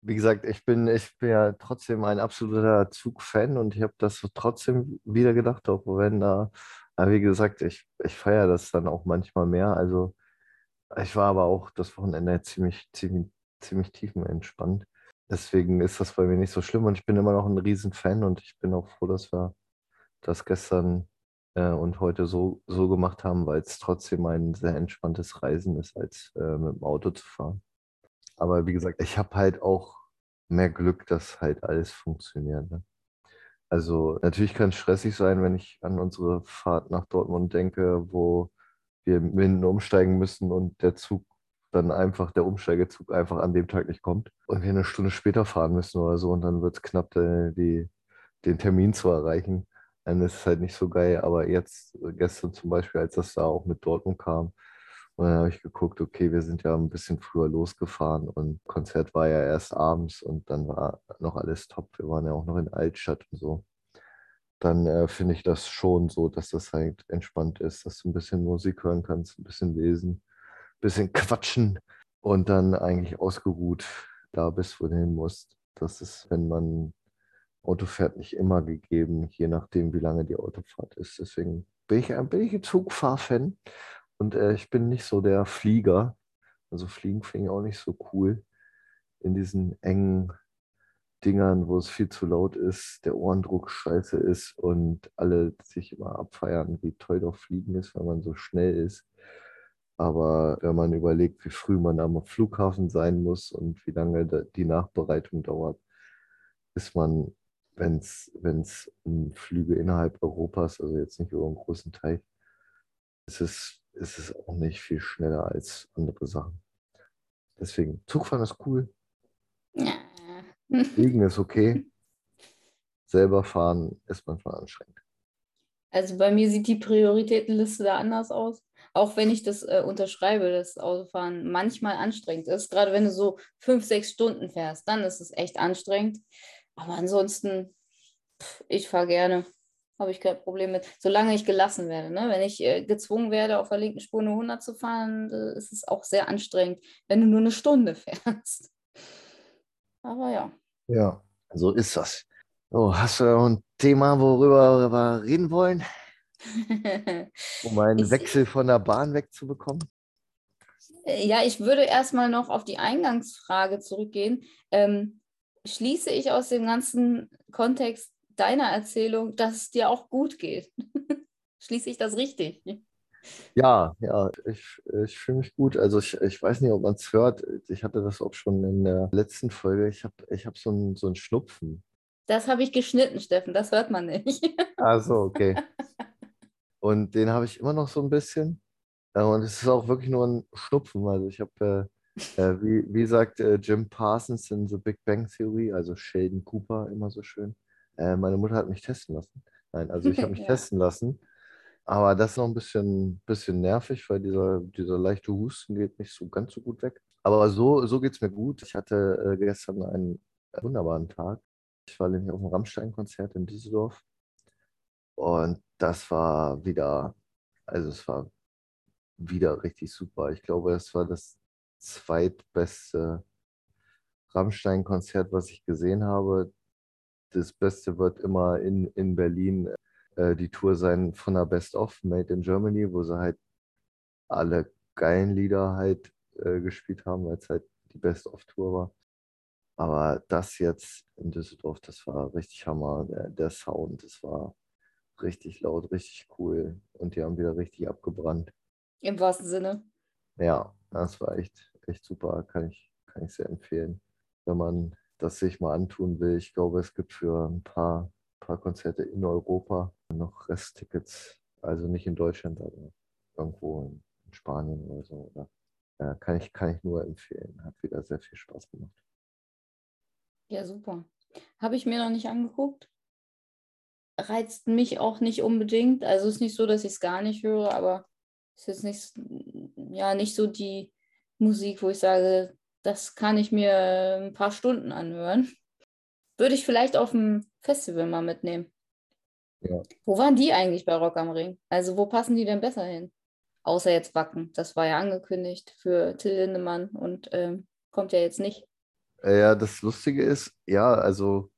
wie gesagt, ich bin, ich bin ja trotzdem ein absoluter Zugfan und ich habe das so trotzdem wieder gedacht, auch wenn da, wie gesagt, ich, ich feiere das dann auch manchmal mehr. Also ich war aber auch das Wochenende ziemlich, ziemlich, ziemlich tiefenentspannt. Deswegen ist das bei mir nicht so schlimm und ich bin immer noch ein Riesenfan und ich bin auch froh, dass wir das gestern äh, und heute so, so gemacht haben, weil es trotzdem ein sehr entspanntes Reisen ist, als äh, mit dem Auto zu fahren. Aber wie gesagt, ich habe halt auch mehr Glück, dass halt alles funktioniert. Ne? Also natürlich kann es stressig sein, wenn ich an unsere Fahrt nach Dortmund denke, wo wir hinten umsteigen müssen und der Zug dann einfach, der Umsteigezug einfach an dem Tag nicht kommt und wir eine Stunde später fahren müssen oder so und dann wird es knapp, die, den Termin zu erreichen. Dann ist es halt nicht so geil, aber jetzt, äh, gestern zum Beispiel, als das da auch mit Dortmund kam, und dann habe ich geguckt, okay, wir sind ja ein bisschen früher losgefahren und Konzert war ja erst abends und dann war noch alles top. Wir waren ja auch noch in Altstadt und so. Dann äh, finde ich das schon so, dass das halt entspannt ist, dass du ein bisschen Musik hören kannst, ein bisschen lesen, ein bisschen quatschen und dann eigentlich ausgeruht da bist, wo du hin musst. Das ist, wenn man Auto fährt, nicht immer gegeben, je nachdem, wie lange die Autofahrt ist. Deswegen bin ich, bin ich ein Zugfahrfan Und äh, ich bin nicht so der Flieger. Also Fliegen finde ich auch nicht so cool. In diesen engen Dingern, wo es viel zu laut ist, der Ohrendruck scheiße ist und alle sich immer abfeiern, wie toll doch Fliegen ist, weil man so schnell ist. Aber wenn man überlegt, wie früh man am Flughafen sein muss und wie lange die Nachbereitung dauert, ist man, wenn es um Flüge innerhalb Europas, also jetzt nicht über einen großen Teich, ist es, ist es auch nicht viel schneller als andere Sachen. Deswegen, Zugfahren ist cool. Ja. Fliegen ist okay. Selber fahren ist manchmal anstrengend. Also bei mir sieht die Prioritätenliste da anders aus. Auch wenn ich das äh, unterschreibe, dass Autofahren manchmal anstrengend ist. Gerade wenn du so fünf, sechs Stunden fährst, dann ist es echt anstrengend. Aber ansonsten, pff, ich fahre gerne. Habe ich kein Problem mit. Solange ich gelassen werde. Ne? Wenn ich äh, gezwungen werde, auf der linken Spur eine 100 zu fahren, äh, ist es auch sehr anstrengend, wenn du nur eine Stunde fährst. Aber ja. Ja, so ist das. So, hast du ein Thema, worüber wir reden wollen, um einen Ich- Wechsel von der Bahn wegzubekommen? Äh, Ja, ich würde erstmal noch auf die Eingangsfrage zurückgehen. Ähm, schließe ich aus dem ganzen Kontext deiner Erzählung, dass es dir auch gut geht? schließe ich das richtig? Ja, ja, ich, ich fühle mich gut. Also ich, ich weiß nicht, ob man es hört. Ich hatte das auch schon in der letzten Folge. Ich habe ich hab so einen so einen Schnupfen. Das habe ich geschnitten, Steffen, das hört man nicht. Also, okay. Und den habe ich immer noch so ein bisschen. Und es ist auch wirklich nur ein Schnupfen. Also ich habe, äh, äh, wie, wie sagt äh, Jim Parsons in The Big Bang Theory, also Sheldon Cooper, immer so schön. Äh, meine Mutter hat mich testen lassen. Nein, also ich habe mich Ja. testen lassen. Aber das ist noch ein bisschen, bisschen nervig, weil dieser, dieser leichte Husten geht nicht so ganz so gut weg. Aber so, so geht es mir gut. Ich hatte äh, gestern einen wunderbaren Tag. Ich war nämlich auf dem Rammstein-Konzert in Düsseldorf. Und das war wieder, also es war wieder richtig super. Ich glaube, es war das zweitbeste Rammstein-Konzert, was ich gesehen habe. Das Beste wird immer in, in Berlin äh, die Tour sein von der Best of Made in Germany, wo sie halt alle geilen Lieder halt äh, gespielt haben, weil es halt die Best of Tour war. Aber das jetzt in Düsseldorf, das war richtig Hammer. Der, der Sound, das war richtig laut, richtig cool. Und die haben wieder richtig abgebrannt. Im wahrsten Sinne. Ja, das war echt, echt super. Kann ich, kann ich sehr empfehlen. Wenn man das sich mal antun will. Ich glaube, es gibt für ein paar, paar Konzerte in Europa noch Resttickets. Also nicht in Deutschland, aber irgendwo in, in Spanien oder so. Oder, ja, kann, ich, kann ich nur empfehlen. Hat wieder sehr viel Spaß gemacht. Ja, super. Habe ich mir noch nicht angeguckt. Reizt mich auch nicht unbedingt. Also ist nicht so, dass ich es gar nicht höre, aber es ist jetzt nicht, ja, nicht so die Musik, wo ich sage, das kann ich mir ein paar Stunden anhören. Würde ich vielleicht auf dem Festival mal mitnehmen. Ja. Wo waren die eigentlich bei Rock am Ring? Also wo passen die denn besser hin? Außer jetzt Wacken. Das war ja angekündigt für Till Lindemann und ähm, kommt ja jetzt nicht. Ja, das Lustige ist, ja, also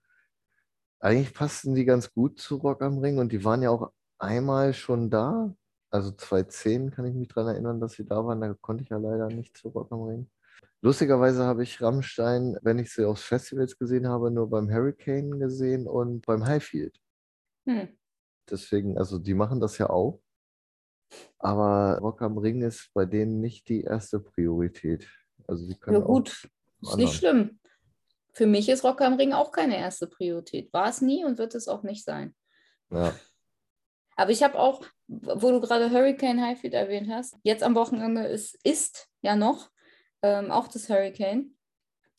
eigentlich passten die ganz gut zu Rock am Ring und die waren ja auch einmal schon da. Also 2010 kann ich mich daran erinnern, dass sie da waren. Da konnte ich ja leider nicht zu Rock am Ring. Lustigerweise habe ich Rammstein, wenn ich sie auf Festivals gesehen habe, nur beim Hurricane gesehen und beim Highfield. Hm. Deswegen, also die machen das ja auch. Aber Rock am Ring ist bei denen nicht die erste Priorität. Also sie können Ja gut, auch ist nicht schlimm. Für mich ist Rock am Ring auch keine erste Priorität. War es nie und wird es auch nicht sein. Ja, Aber ich habe auch, wo du gerade Hurricane Highfield erwähnt hast, jetzt am Wochenende ist, ist ja noch ähm, auch das Hurricane.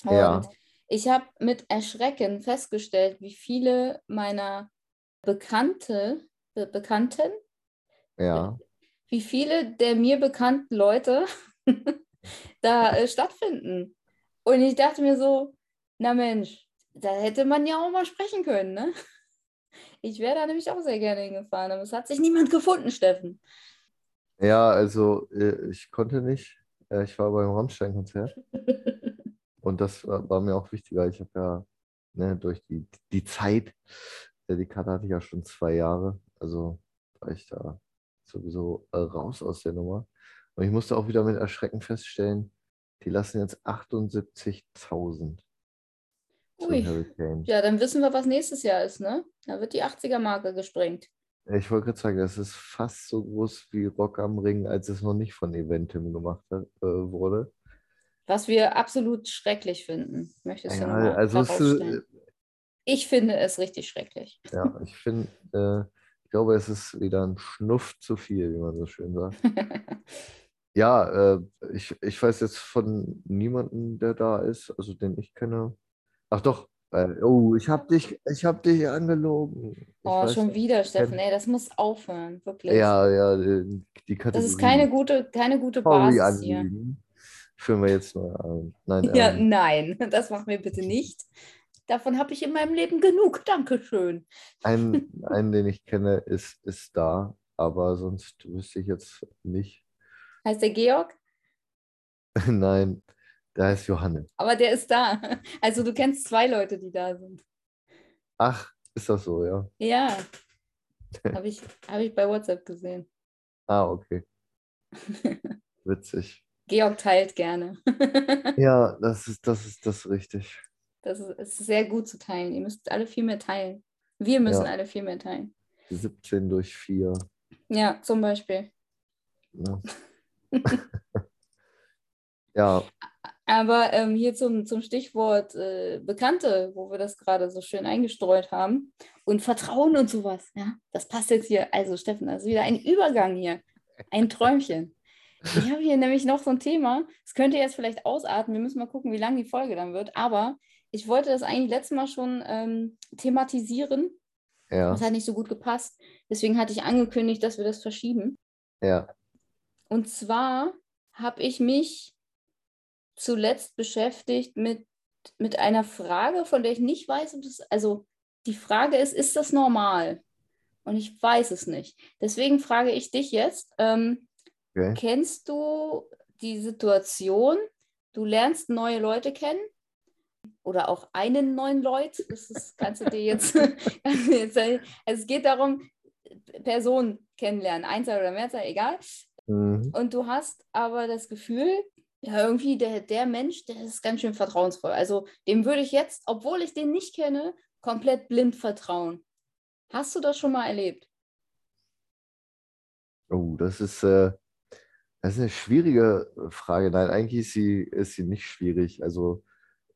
Und Ja. ich habe mit Erschrecken festgestellt, wie viele meiner Bekannte, Be Bekannten, ja. wie viele der mir bekannten Leute da äh, stattfinden. Und ich dachte mir so, na Mensch, da hätte man ja auch mal sprechen können, ne? Ich wäre da nämlich auch sehr gerne hingefahren, aber es hat sich niemand gefunden, Steffen. Ja, also äh, ich konnte nicht. Äh, Ich war beim Rammstein-Konzert und das war war mir auch wichtiger. Ich habe ja ne, durch die, die Zeit, äh, die Karte hatte ich ja schon zwei Jahre, also war ich da sowieso äh, raus aus der Nummer. Und ich musste auch wieder mit Erschrecken feststellen, die lassen jetzt 78.000 zum Ui. Ja, dann wissen wir, was nächstes Jahr ist, ne? Da wird die 80er-Marke gesprengt. Ich wollte gerade sagen, das ist fast so groß wie Rock am Ring, als es noch nicht von Eventim gemacht hat, äh, wurde. Was wir absolut schrecklich finden. Möchtest du Ja, nochmal also es, herausstellen? äh, Ich finde es richtig schrecklich. ja, ich finde, äh, ich glaube, es ist wieder ein Schnuff zu viel, wie man so schön sagt. Ja, äh, ich, ich weiß jetzt von niemandem, der da ist, also den ich kenne. Ach doch, äh, oh, ich habe dich, ich habe dich angelogen. Ich Oh, schon nicht, wieder, Steffen. Ey, das muss aufhören, wirklich. Ja, ja, die die Kategorie. Das ist keine gute, keine gute Basis hier. Führen wir jetzt neu ein. Nein, Ja, ähm, nein, das machen wir bitte nicht. Davon habe ich in meinem Leben genug. Dankeschön. ein, einen, den ich kenne, ist, ist da, aber sonst wüsste ich jetzt nicht. Heißt der Georg? Nein, der heißt Johannes. Aber der ist da. Also du kennst zwei Leute, die da sind. Ach, ist das so, ja? Ja. Habe ich, hab ich bei WhatsApp gesehen. Ah, okay. Witzig. Georg teilt gerne. Ja, das ist, das ist das richtig. Das ist, ist sehr gut zu teilen. Ihr müsst alle viel mehr teilen. Wir müssen Ja. alle viel mehr teilen. 17 durch 4. Ja, zum Beispiel. Ne? ja, Aber ähm, hier zum, zum Stichwort äh, Bekannte, wo wir das gerade so schön eingestreut haben. Und Vertrauen und sowas. Ja, das passt jetzt hier. Also, Steffen, das ist wieder ein Übergang hier. Ein Träumchen. Ich habe hier nämlich noch so ein Thema. Es könnte jetzt vielleicht ausarten. Wir müssen mal gucken, wie lang die Folge dann wird. Aber ich wollte das eigentlich letztes Mal schon ähm, thematisieren. ja, Das hat nicht so gut gepasst. Deswegen hatte ich angekündigt, dass wir das verschieben. ja. Und zwar habe ich mich zuletzt beschäftigt mit, mit einer Frage, von der ich nicht weiß, ob das, also die Frage ist, ist das normal? Und ich weiß es nicht. Deswegen frage ich dich jetzt, ähm, Okay. kennst du die Situation, du lernst neue Leute kennen oder auch einen neuen Leut, das ist, kannst du dir jetzt, jetzt also es geht darum, Personen kennenlernen, Einzahl oder Mehrzahl, egal. Mhm. Und du hast aber das Gefühl, ja, irgendwie der, der Mensch, der ist ganz schön vertrauensvoll. Also dem würde ich jetzt, obwohl ich den nicht kenne, komplett blind vertrauen. Hast du das schon mal erlebt? Oh, das ist, äh, das ist eine schwierige Frage. Nein, eigentlich ist sie, ist sie nicht schwierig. Also,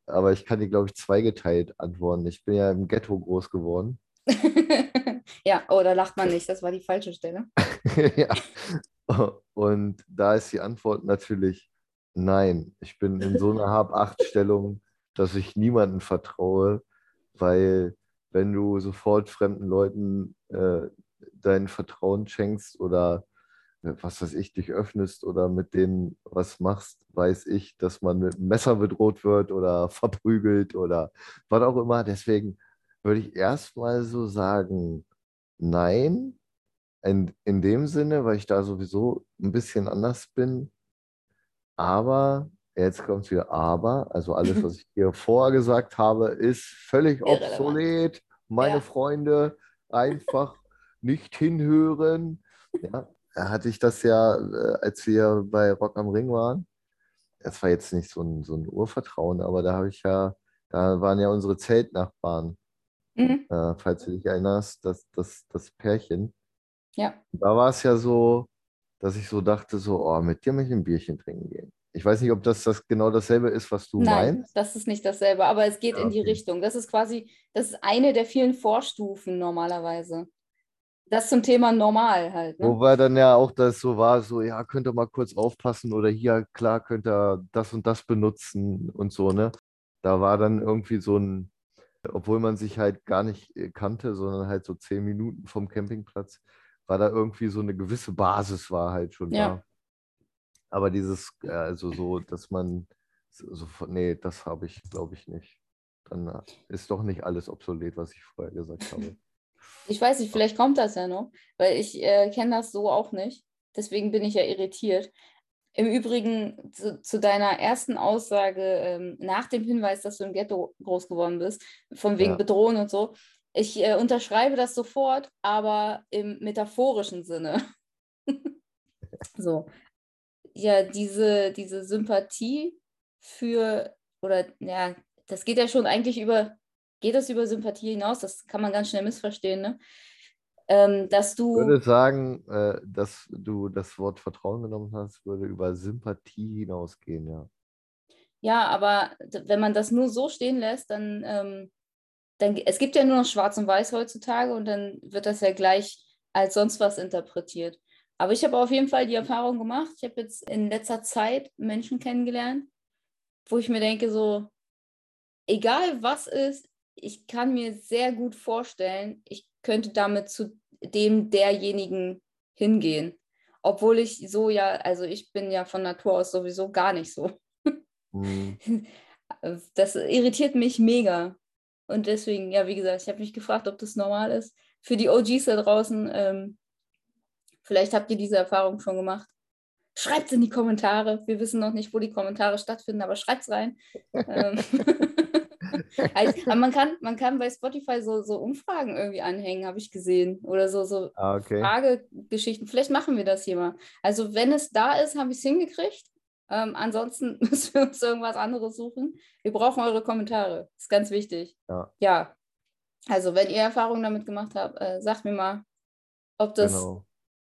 aber ich kann die, glaube ich, zweigeteilt antworten. Ich bin ja im Ghetto groß geworden. ja, oh, da lacht man nicht, das war die falsche Stelle. ja. Und da ist die Antwort natürlich nein. Ich bin in so einer Hab-Acht-Stellung, dass ich niemandem vertraue, weil wenn du sofort fremden Leuten äh, dein Vertrauen schenkst oder äh, was weiß ich, dich öffnest oder mit denen was machst, weiß ich, dass man mit einem Messer bedroht wird oder verprügelt oder was auch immer. Deswegen würde ich erstmal so sagen, nein, in, in dem Sinne, weil ich da sowieso ein bisschen anders bin. Aber, jetzt kommt es wieder aber, also alles, was ich hier vorher gesagt habe, ist völlig Irrelevant. obsolet. Meine Ja. Freunde, einfach nicht hinhören. Ja, da hatte ich das ja, äh, als wir bei Rock am Ring waren. Das war jetzt nicht so ein, so ein Urvertrauen, aber da habe ich ja, da waren ja unsere Zeltnachbarn, Mhm. äh, falls du dich erinnerst, das, das, das Pärchen. Ja, Da war es ja so, dass ich so dachte, so, oh, mit dir möchte ich ein Bierchen trinken gehen. Ich weiß nicht, ob das, das genau dasselbe ist, was du nein, meinst. das ist nicht dasselbe, aber es geht Ja, in die okay. Richtung. Das ist quasi, das ist eine der vielen Vorstufen normalerweise. Das zum Thema normal halt. Ne? Wobei dann ja auch das so war, so, ja, könnt ihr mal kurz aufpassen oder hier, klar, könnt ihr das und das benutzen und so, ne? Da war dann irgendwie so ein, obwohl man sich halt gar nicht äh, kannte, sondern halt so zehn Minuten vom Campingplatz, war da irgendwie so eine gewisse Basis war halt schon Ja. da. Aber dieses, äh, also so, dass man, so, so- nee, das habe ich, glaube ich, nicht. Dann äh, ist doch nicht alles obsolet, was ich vorher gesagt habe. Ich weiß nicht, vielleicht kommt das ja noch, weil ich äh, kenne das so auch nicht. Deswegen bin ich ja irritiert. Im Übrigen zu, zu deiner ersten Aussage ähm, nach dem Hinweis, dass du im Ghetto groß geworden bist, von wegen Ja. Bedrohen und so. Ich äh, unterschreibe das sofort, aber im metaphorischen Sinne. so. ja diese, diese Sympathie für, oder ja, das geht ja schon eigentlich über, geht das über Sympathie hinaus? Das kann man ganz schnell missverstehen, ne? Ähm, dass Ich du, würde sagen, äh, dass du das Wort Vertrauen genommen hast, würde über Sympathie hinausgehen, ja. ja, aber wenn man das nur so stehen lässt, dann, ähm, dann, es gibt ja nur noch Schwarz und Weiß heutzutage und dann wird das ja gleich als sonst was interpretiert. Aber ich habe auf jeden Fall die Erfahrung gemacht, ich habe jetzt in letzter Zeit Menschen kennengelernt, wo ich mir denke, so, egal was ist, ich kann mir sehr gut vorstellen, ich könnte damit zu dem derjenigen hingehen. Obwohl ich so ja, also ich bin ja von Natur aus sowieso gar nicht so. Hm, Das irritiert mich mega. Und deswegen, ja, wie gesagt, ich habe mich gefragt, ob das normal ist. Für die OGs da draußen, ähm, vielleicht habt ihr diese Erfahrung schon gemacht. Schreibt es in die Kommentare. Wir wissen noch nicht, wo die Kommentare stattfinden, aber schreibt es rein. ähm, also, aber man kann, man kann bei Spotify so, so Umfragen irgendwie anhängen, habe ich gesehen. Oder so, so Ah, okay. Fragegeschichten. Vielleicht machen wir das hier mal. Also, wenn es da ist, habe ich es hingekriegt. Ähm, ansonsten müssen wir uns irgendwas anderes suchen. Wir brauchen eure Kommentare. ist ganz wichtig. Ja. Ja. Also, wenn ihr Erfahrungen damit gemacht habt, äh, sagt mir mal, ob das, Genau.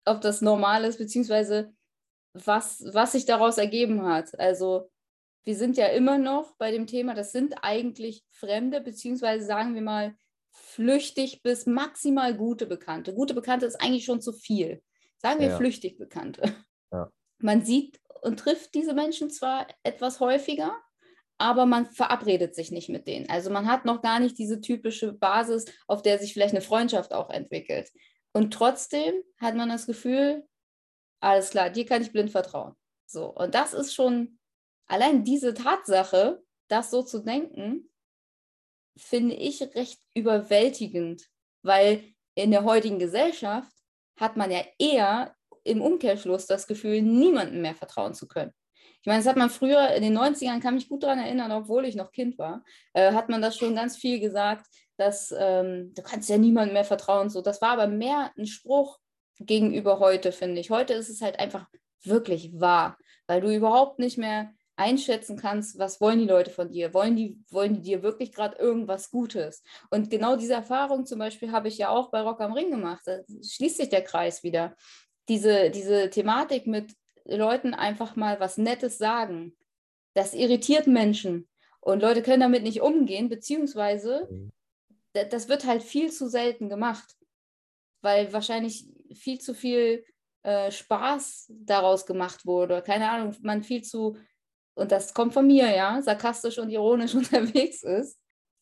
ob das normal ist, beziehungsweise was, was sich daraus ergeben hat. Also, wir sind ja immer noch bei dem Thema, das sind eigentlich Fremde, beziehungsweise sagen wir mal flüchtig bis maximal gute Bekannte. Gute Bekannte ist eigentlich schon zu viel. Sagen wir Ja. flüchtig Bekannte. Ja. Man sieht und trifft diese Menschen zwar etwas häufiger, aber man verabredet sich nicht mit denen. Also man hat noch gar nicht diese typische Basis, auf der sich vielleicht eine Freundschaft auch entwickelt. Und trotzdem hat man das Gefühl, alles klar, dir kann ich blind vertrauen. So, und das ist schon allein diese Tatsache, das so zu denken, finde ich recht überwältigend, weil in der heutigen Gesellschaft hat man ja eher im Umkehrschluss das Gefühl, niemandem mehr vertrauen zu können. Ich meine, das hat man früher in den 90ern, kann mich gut daran erinnern, obwohl ich noch Kind war, äh, hat man das schon ganz viel gesagt, dass ähm, du kannst ja niemandem mehr vertrauen. So, das war aber mehr ein Spruch gegenüber heute, finde ich. Heute ist es halt einfach wirklich wahr, weil du überhaupt nicht mehr einschätzen kannst, was wollen die Leute von dir? Wollen die, wollen die dir wirklich gerade irgendwas Gutes? Und genau diese Erfahrung zum Beispiel habe ich ja auch bei Rock am Ring gemacht. Da schließt sich der Kreis wieder. Diese, diese Thematik mit Leuten einfach mal was Nettes sagen, das irritiert Menschen. Und Leute können damit nicht umgehen, beziehungsweise Mhm. da- das wird halt viel zu selten gemacht, weil wahrscheinlich viel zu viel äh, Spaß daraus gemacht wurde. Keine Ahnung, man viel zu, und das kommt von mir, ja, sarkastisch und ironisch unterwegs ist.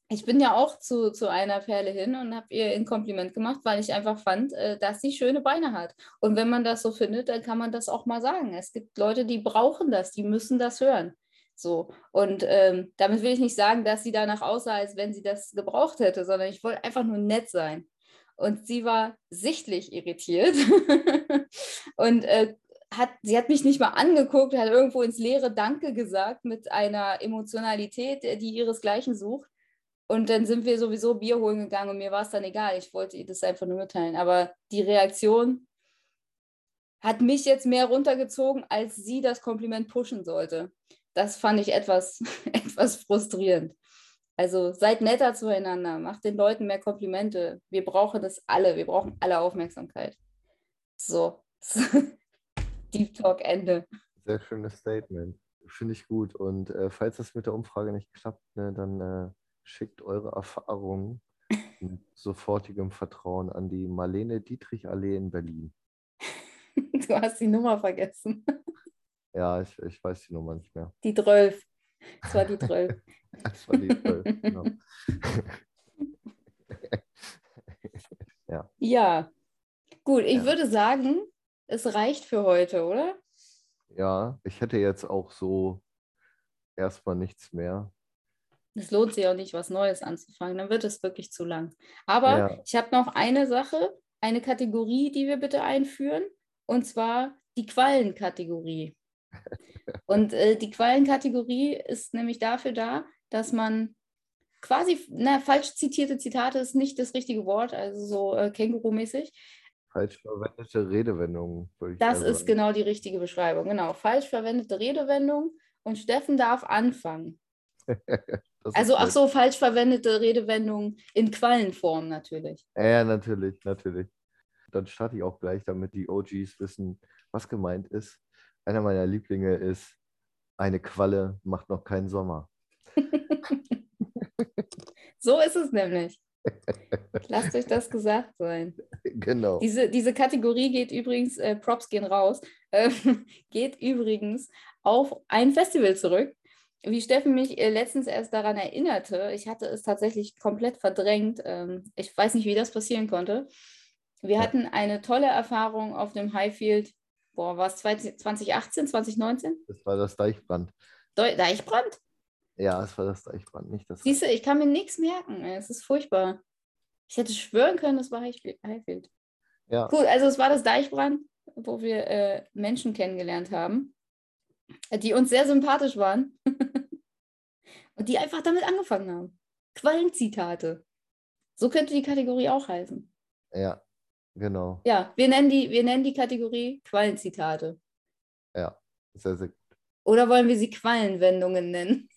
Ich bin ja auch zu, zu einer Perle hin und habe ihr ein Kompliment gemacht, weil ich einfach fand, äh, dass sie schöne Beine hat. Und wenn man das so findet, dann kann man das auch mal sagen. Es gibt Leute, die brauchen das, die müssen das hören. So. Und ähm, damit will ich nicht sagen, dass sie danach aussah, als wenn sie das gebraucht hätte, sondern ich wollte einfach nur nett sein. Und sie war sichtlich irritiert und äh, hat, sie hat mich nicht mal angeguckt, hat irgendwo ins leere Danke gesagt mit einer Emotionalität, äh, die ihresgleichen sucht. Und dann sind wir sowieso Bier holen gegangen und mir war es dann egal. Ich wollte ihr das einfach nur mitteilen. Aber die Reaktion hat mich jetzt mehr runtergezogen, als sie das Kompliment pushen sollte. Das fand ich etwas, etwas frustrierend. Also seid netter zueinander, macht den Leuten mehr Komplimente. Wir brauchen das alle, wir brauchen alle Aufmerksamkeit. So, Deep Talk Ende. Sehr schönes Statement. Finde ich gut. Und äh, falls das mit der Umfrage nicht klappt, ne, dann äh, schickt eure Erfahrungen mit sofortigem Vertrauen an die Marlene Dietrich Allee in Berlin. Du hast die Nummer vergessen. Ja, ich, ich weiß die Nummer nicht mehr. Die 12. Das war die 12. Das war die 12, genau. Ja, gut, ich Ja. würde sagen, es reicht für heute, oder? Ja, ich hätte jetzt auch so erstmal nichts mehr. Es lohnt sich auch nicht, was Neues anzufangen, dann wird es wirklich zu lang. Aber Ja. ich habe noch eine Sache, eine Kategorie, die wir bitte einführen, und zwar die Quallenkategorie. Und äh, die Quallenkategorie ist nämlich dafür da, dass man quasi, na, falsch zitierte Zitate ist nicht das richtige Wort, also so äh, Känguru-mäßig, Falsch verwendete Redewendungen, Das eher ist genau die richtige Beschreibung. Genau, falsch verwendete Redewendung und Steffen darf anfangen. Also, nett. so, falsch verwendete Redewendung in Quallenform natürlich. Ja, natürlich, natürlich. Dann starte ich auch gleich, damit die OGs wissen, was gemeint ist. Einer meiner Lieblinge ist, eine Qualle macht noch keinen Sommer. So ist es nämlich. Lasst euch das gesagt sein. Genau. Diese, diese Kategorie geht übrigens, äh, Props gehen raus, äh, geht übrigens auf ein Festival zurück. Wie Steffen mich äh, letztens erst daran erinnerte, ich hatte es tatsächlich komplett verdrängt. Ähm, ich weiß nicht, wie das passieren konnte. Wir hatten eine tolle Erfahrung auf dem Highfield, boah, war es 2018, 2019? Das war das Deichbrand. Deu- Deichbrand? Ja, es war das Deichbrand, nicht das. Siehst du, ich kann mir nichts merken. Es ist furchtbar. Ich hätte schwören können, es war Highfield. Ja, Cool, also es war das Deichbrand, wo wir äh, Menschen kennengelernt haben, die uns sehr sympathisch waren und die einfach damit angefangen haben. Quallenzitate. So könnte die Kategorie auch heißen. ja, genau. Ja, wir nennen die, wir nennen die Kategorie Quallenzitate. Ja, sehr, sehr gut. Oder wollen wir sie Quallenwendungen nennen?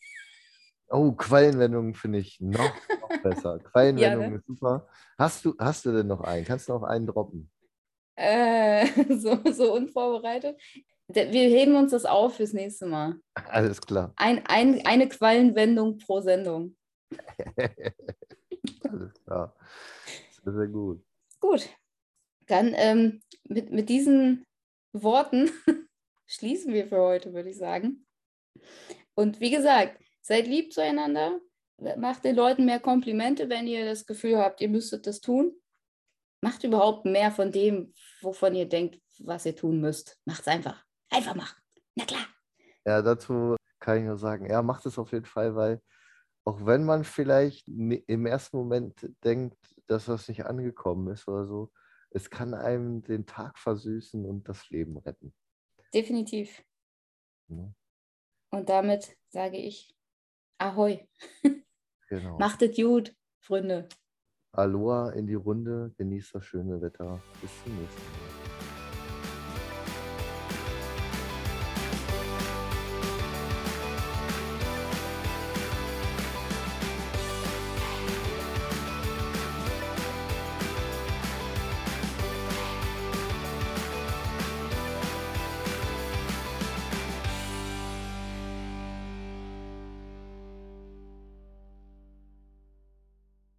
Oh, Quellenwendungen finde ich noch, noch besser. Quellenwendungen ne? ist super. Hast du, hast du denn noch einen? Kannst du noch einen droppen? Äh, so, so unvorbereitet. Wir heben uns das auf fürs nächste Mal. Alles klar. Ein, ein, eine Quallenwendung pro Sendung. Alles klar. Sehr, sehr gut. Gut, dann ähm, mit, mit diesen Worten schließen wir für heute, würde ich sagen. Und wie gesagt, seid lieb zueinander, macht den Leuten mehr Komplimente, wenn ihr das Gefühl habt, ihr müsstet das tun. Macht überhaupt mehr von dem, wovon ihr denkt, was ihr tun müsst. Macht's einfach. Einfach machen. Na klar. Ja, dazu kann ich nur sagen, ja, macht es auf jeden Fall, weil auch wenn man vielleicht im ersten Moment denkt, dass was nicht angekommen ist oder so, es kann einem den Tag versüßen und das Leben retten. Definitiv. Ne? Und damit sage ich Ahoi. Genau. Macht es gut, Freunde. Aloha in die Runde, genießt das schöne Wetter. Bis zum nächsten Mal.